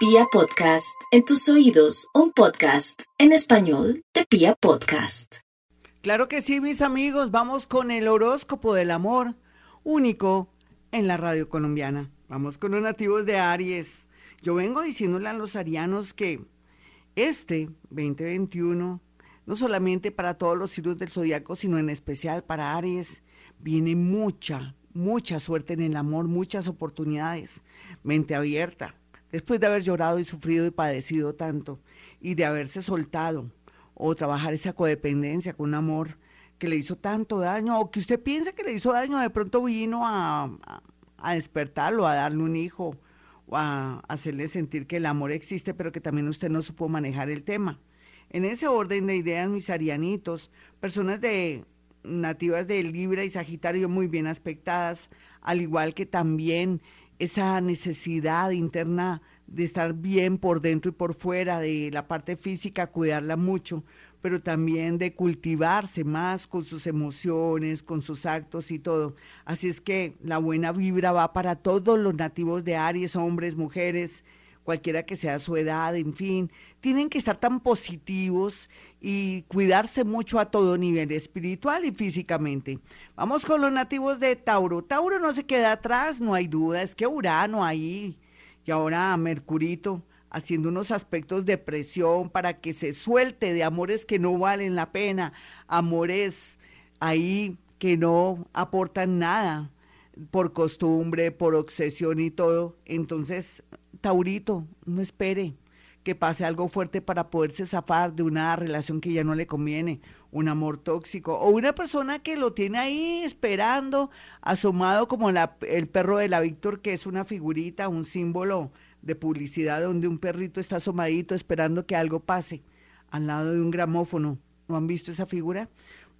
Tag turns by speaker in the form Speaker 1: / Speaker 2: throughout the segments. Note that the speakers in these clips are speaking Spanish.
Speaker 1: Pia Podcast, en tus oídos, un podcast en español de Pia Podcast.
Speaker 2: Claro que sí, mis amigos, vamos con el horóscopo del amor, único en la radio colombiana. Vamos con los nativos de Aries. Yo vengo diciéndole a los arianos que este 2021, no solamente para todos los signos del zodiaco, sino en especial para Aries, viene mucha, mucha suerte en el amor, muchas oportunidades, mente abierta, después de haber llorado y sufrido y padecido tanto, y de haberse soltado, o trabajar esa codependencia con un amor que le hizo tanto daño, o que usted piensa que le hizo daño, de pronto vino a, a, despertarlo, a darle un hijo, o a hacerle sentir que el amor existe, pero que también usted no supo manejar el tema. En ese orden de ideas, mis arianitos, personas de nativas de Libra y Sagitario muy bien aspectadas, al igual que también esa necesidad interna de estar bien por dentro y por fuera, de la parte física, cuidarla mucho, pero también de cultivarse más con sus emociones, con sus actos y todo. Así es que la buena vibra va para todos los nativos de Aries, hombres, mujeres, cualquiera que sea su edad, en fin, tienen que estar tan positivos y cuidarse mucho a todo nivel, espiritual y físicamente. Vamos con los nativos de Tauro. Tauro no se queda atrás, no hay duda, es que Urano ahí y ahora Mercurito haciendo unos aspectos de presión para que se suelte de amores que no valen la pena, amores ahí que no aportan nada por costumbre, por obsesión y todo. Entonces, Taurito, no espere que pase algo fuerte para poderse zafar de una relación que ya no le conviene, un amor tóxico o una persona que lo tiene ahí esperando, asomado como la, el perro de la Víctor, que es una figurita, un símbolo de publicidad donde un perrito está asomadito esperando que algo pase al lado de un gramófono. ¿No han visto esa figura?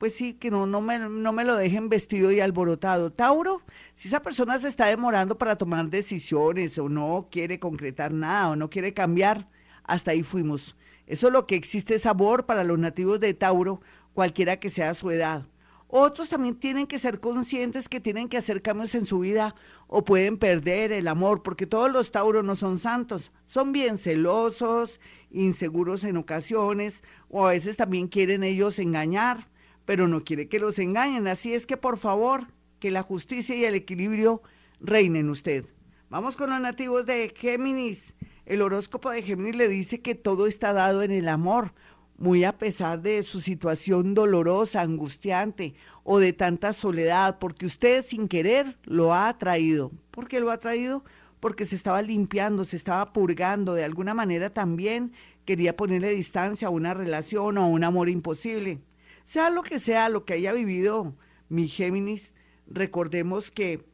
Speaker 2: Pues sí, que no, no, me, no me lo dejen vestido y alborotado. Tauro, si esa persona se está demorando para tomar decisiones o no quiere concretar nada o no quiere cambiar, hasta ahí fuimos. Eso es lo que existe sabor para los nativos de Tauro, cualquiera que sea su edad. Otros también tienen que ser conscientes que tienen que hacer cambios en su vida o pueden perder el amor, porque todos los tauros no son santos, son bien celosos, inseguros en ocasiones, o a veces también quieren ellos engañar, pero no quiere que los engañen. Así es que por favor, que la justicia y el equilibrio reinen usted. Vamos con los nativos de Géminis. El horóscopo de Géminis le dice que todo está dado en el amor muy a pesar de su situación dolorosa, angustiante o de tanta soledad, porque usted sin querer lo ha atraído. ¿Por qué lo ha traído? Porque se estaba limpiando, se estaba purgando, de alguna manera también quería ponerle distancia a una relación o a un amor imposible. Sea lo que sea, lo que haya vivido mi Géminis, recordemos que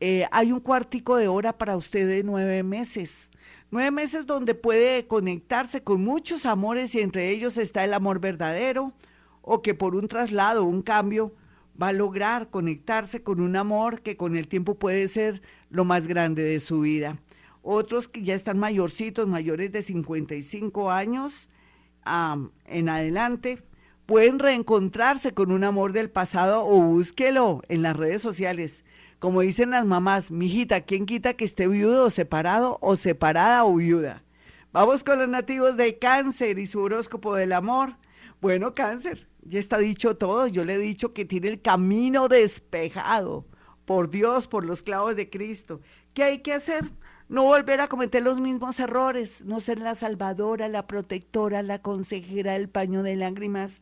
Speaker 2: eh, hay un cuartico de hora para usted de nueve meses Nueve meses donde puede conectarse con muchos amores y entre ellos está el amor verdadero o que por un traslado, un cambio, va a lograr conectarse con un amor que con el tiempo puede ser lo más grande de su vida. Otros que ya están mayorcitos, mayores de 55 años en adelante, pueden reencontrarse con un amor del pasado o búsquelo en las redes sociales como dicen las mamás, mijita, ¿quién quita que esté viudo o separado o separada o viuda? Vamos con los nativos de cáncer y su horóscopo del amor. Bueno, cáncer, ya está dicho todo. Yo le he dicho que tiene el camino despejado por Dios, por los clavos de Cristo. ¿Qué hay que hacer? No volver a cometer los mismos errores, no ser la salvadora, la protectora, la consejera, el paño de lágrimas,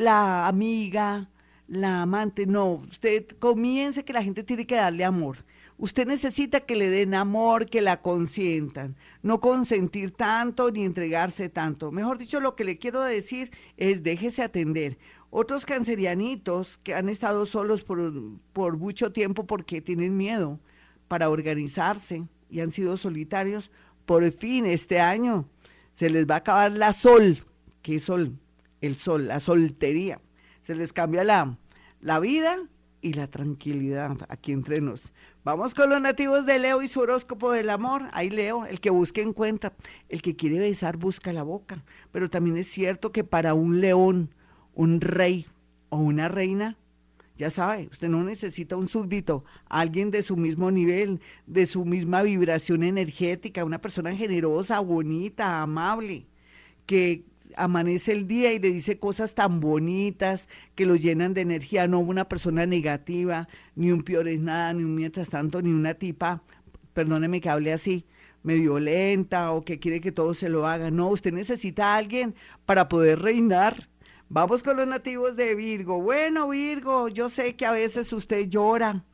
Speaker 2: la amiga, la amante, no, usted comience que la gente tiene que darle amor. Usted necesita que le den amor, que la consientan, no consentir tanto ni entregarse tanto. Mejor dicho, lo que le quiero decir es déjese atender. Otros cancerianitos que han estado solos por, por mucho tiempo porque tienen miedo para organizarse y han sido solitarios, por fin este año se les va a acabar la sol. ¿Qué sol? El sol, la soltería se les cambia la, la vida y la tranquilidad aquí entre nos. Vamos con los nativos de Leo y su horóscopo del amor. Ahí Leo, el que busque encuentra, el que quiere besar busca la boca. Pero también es cierto que para un león, un rey o una reina, Ya sabe, usted no necesita un súbdito, alguien de su mismo nivel, de su misma vibración energética, una persona generosa, bonita, amable, que amanece el día y le dice cosas tan bonitas que lo llenan de energía, no una persona negativa, ni un peor es nada, ni un mientras tanto, ni una tipa, perdóneme que hable así, medio lenta o que quiere que todo se lo haga. No, usted necesita a alguien para poder reinar Vamos con los nativos de Virgo. Bueno, Virgo, yo sé que a veces usted llora,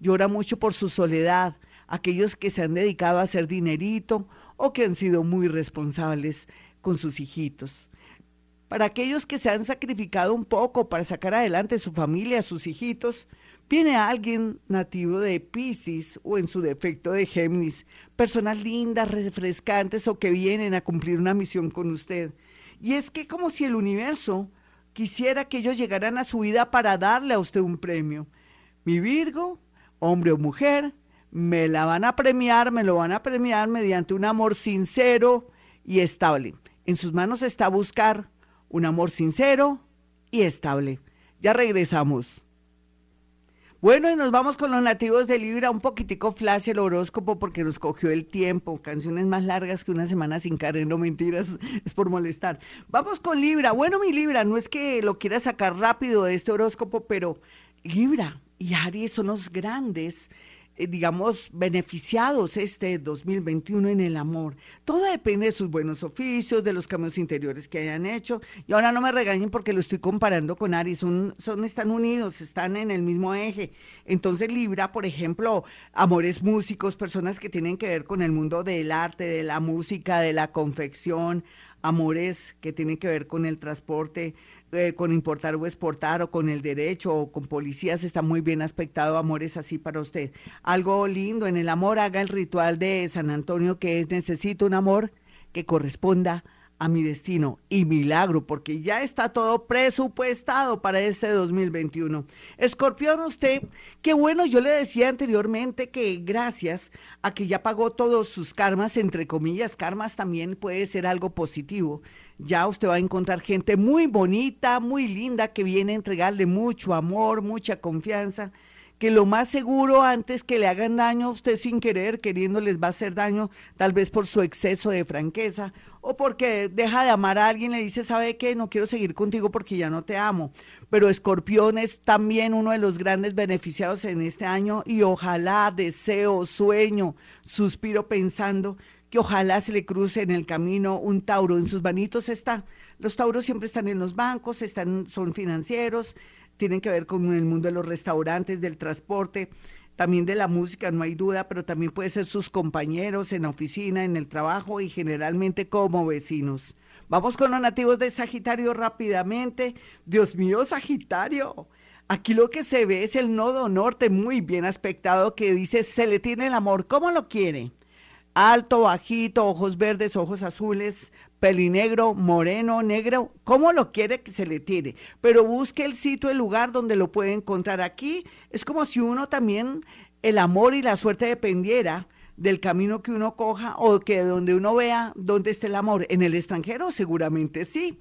Speaker 2: llora mucho por su soledad. Aquellos que se han dedicado a hacer dinerito o que han sido muy responsables con sus hijitos. Para aquellos que se han sacrificado un poco para sacar adelante su familia, sus hijitos, viene alguien nativo de Pisces o en su defecto de Géminis, personas lindas, refrescantes o que vienen a cumplir una misión con usted. Y es que como si el universo quisiera que ellos llegaran a su vida para darle a usted un premio. Mi Virgo, hombre o mujer, me la van a premiar, me lo van a premiar mediante un amor sincero y estable. En sus manos está buscar un amor sincero y estable. Ya regresamos. Bueno, y nos vamos con los nativos de Libra, un poquitico flash el horóscopo porque nos cogió el tiempo. Canciones más largas que una semana sin Karen, no mentiras, es por molestar. Vamos con Libra. Bueno, mi Libra, no es que lo quiera sacar rápido de este horóscopo, pero Libra y Aries son los grandes digamos, beneficiados este 2021 en el amor. Todo depende de sus buenos oficios, de los cambios interiores que hayan hecho. Y ahora no me regañen porque lo estoy comparando con Aries, son, son, están unidos, están en el mismo eje. Entonces Libra, por ejemplo, amores músicos, personas que tienen que ver con el mundo del arte, de la música, de la confección, amores que tienen que ver con el transporte, eh, con importar o exportar o con el derecho o con policías está muy bien aspectado amores así para usted. Algo lindo en el amor, haga el ritual de San Antonio que es necesito un amor que corresponda a mi destino y milagro, porque ya está todo presupuestado para este 2021. Escorpión, usted, qué bueno, yo le decía anteriormente que gracias a que ya pagó todos sus karmas, entre comillas, karmas también puede ser algo positivo. Ya usted va a encontrar gente muy bonita, muy linda, que viene a entregarle mucho amor, mucha confianza que lo más seguro antes que le hagan daño a usted sin querer, queriendo les va a hacer daño, tal vez por su exceso de franqueza o porque deja de amar a alguien, le dice, ¿sabe qué? No quiero seguir contigo porque ya no te amo. Pero Escorpión es también uno de los grandes beneficiados en este año y ojalá, deseo, sueño, suspiro pensando que ojalá se le cruce en el camino un Tauro. En sus manitos está. Los Tauros siempre están en los bancos, están, son financieros, tienen que ver con el mundo de los restaurantes, del transporte, también de la música, no hay duda, pero también puede ser sus compañeros en la oficina, en el trabajo y generalmente como vecinos. Vamos con los nativos de Sagitario rápidamente. Dios mío, Sagitario. Aquí lo que se ve es el nodo norte muy bien aspectado que dice se le tiene el amor. ¿Cómo lo quiere? Alto, bajito, ojos verdes, ojos azules, pelinegro, moreno, negro, como lo quiere que se le tire, pero busque el sitio, el lugar donde lo puede encontrar. Aquí es como si uno también, el amor y la suerte dependiera del camino que uno coja o que donde uno vea dónde está el amor. En el extranjero seguramente sí.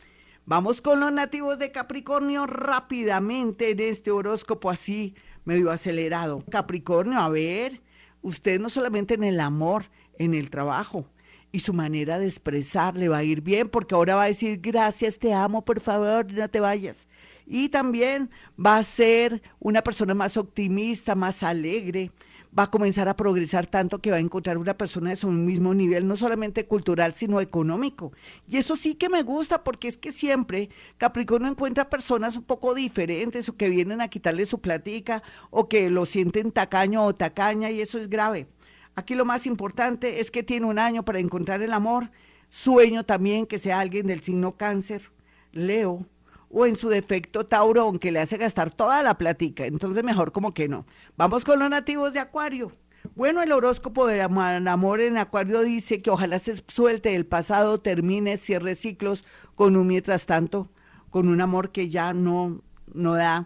Speaker 2: Vamos con los nativos de Capricornio rápidamente en este horóscopo así medio acelerado. Capricornio, a ver, usted no solamente en el amor, en el trabajo, y su manera de expresar le va a ir bien porque ahora va a decir gracias, te amo, por favor, no te vayas. Y también va a ser una persona más optimista, más alegre, va a comenzar a progresar tanto que va a encontrar una persona de su mismo nivel, no solamente cultural, sino económico. Y eso sí que me gusta porque es que siempre Capricornio encuentra personas un poco diferentes o que vienen a quitarle su platica o que lo sienten tacaño o tacaña y eso es grave. Aquí lo más importante es que tiene un año para encontrar el amor. Sueño también que sea alguien del signo cáncer, Leo, o en su defecto Tauro, aunque le hace gastar toda la platica. Entonces mejor como que no. Vamos con los nativos de Acuario. Bueno, el horóscopo de amor en Acuario dice que ojalá se suelte el pasado, termine, cierre ciclos con un mientras tanto, con un amor que ya no, no da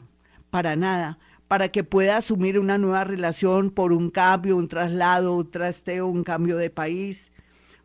Speaker 2: para nada para que pueda asumir una nueva relación por un cambio, un traslado, un trasteo, un cambio de país,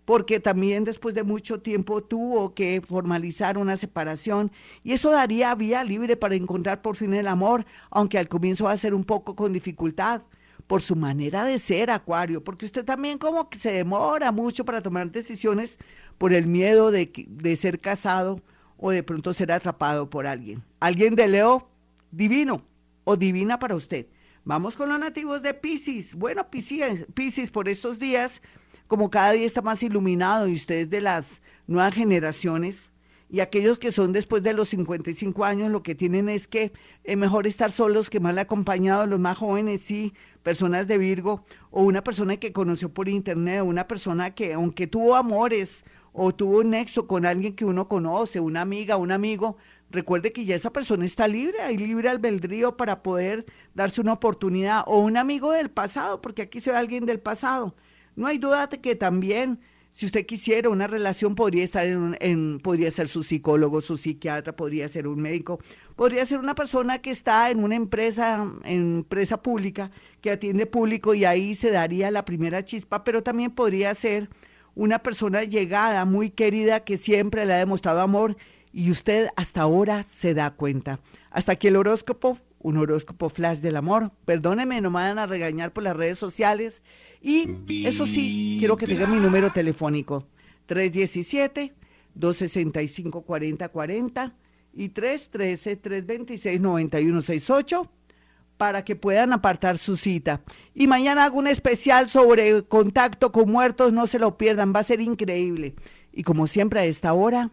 Speaker 2: porque también después de mucho tiempo tuvo que formalizar una separación y eso daría vía libre para encontrar por fin el amor, aunque al comienzo va a ser un poco con dificultad por su manera de ser, Acuario, porque usted también como que se demora mucho para tomar decisiones por el miedo de, de ser casado o de pronto ser atrapado por alguien. Alguien de Leo, divino o divina para usted. Vamos con los nativos de Pisces. Bueno, Pisces, Pisces por estos días como cada día está más iluminado y ustedes de las nuevas generaciones y aquellos que son después de los 55 años lo que tienen es que es mejor estar solos que mal acompañados, los más jóvenes sí, personas de Virgo o una persona que conoció por internet, una persona que aunque tuvo amores o tuvo un nexo con alguien que uno conoce, una amiga, un amigo, recuerde que ya esa persona está libre, hay libre albedrío para poder darse una oportunidad o un amigo del pasado, porque aquí se ve alguien del pasado. No hay duda de que también, si usted quisiera una relación, podría estar en, podría ser su psicólogo, su psiquiatra, podría ser un médico, podría ser una persona que está en una empresa, empresa pública, que atiende público y ahí se daría la primera chispa, pero también podría ser una persona llegada, muy querida, que siempre le ha demostrado amor y usted hasta ahora se da cuenta. Hasta aquí el horóscopo, un horóscopo flash del amor. Perdóneme, no me van a regañar por las redes sociales. Y eso sí, quiero que tenga mi número telefónico. 317-265-4040 y 313-326-9168 para que puedan apartar su cita. Y mañana hago un especial sobre contacto con muertos, no se lo pierdan, va a ser increíble. Y como siempre a esta hora,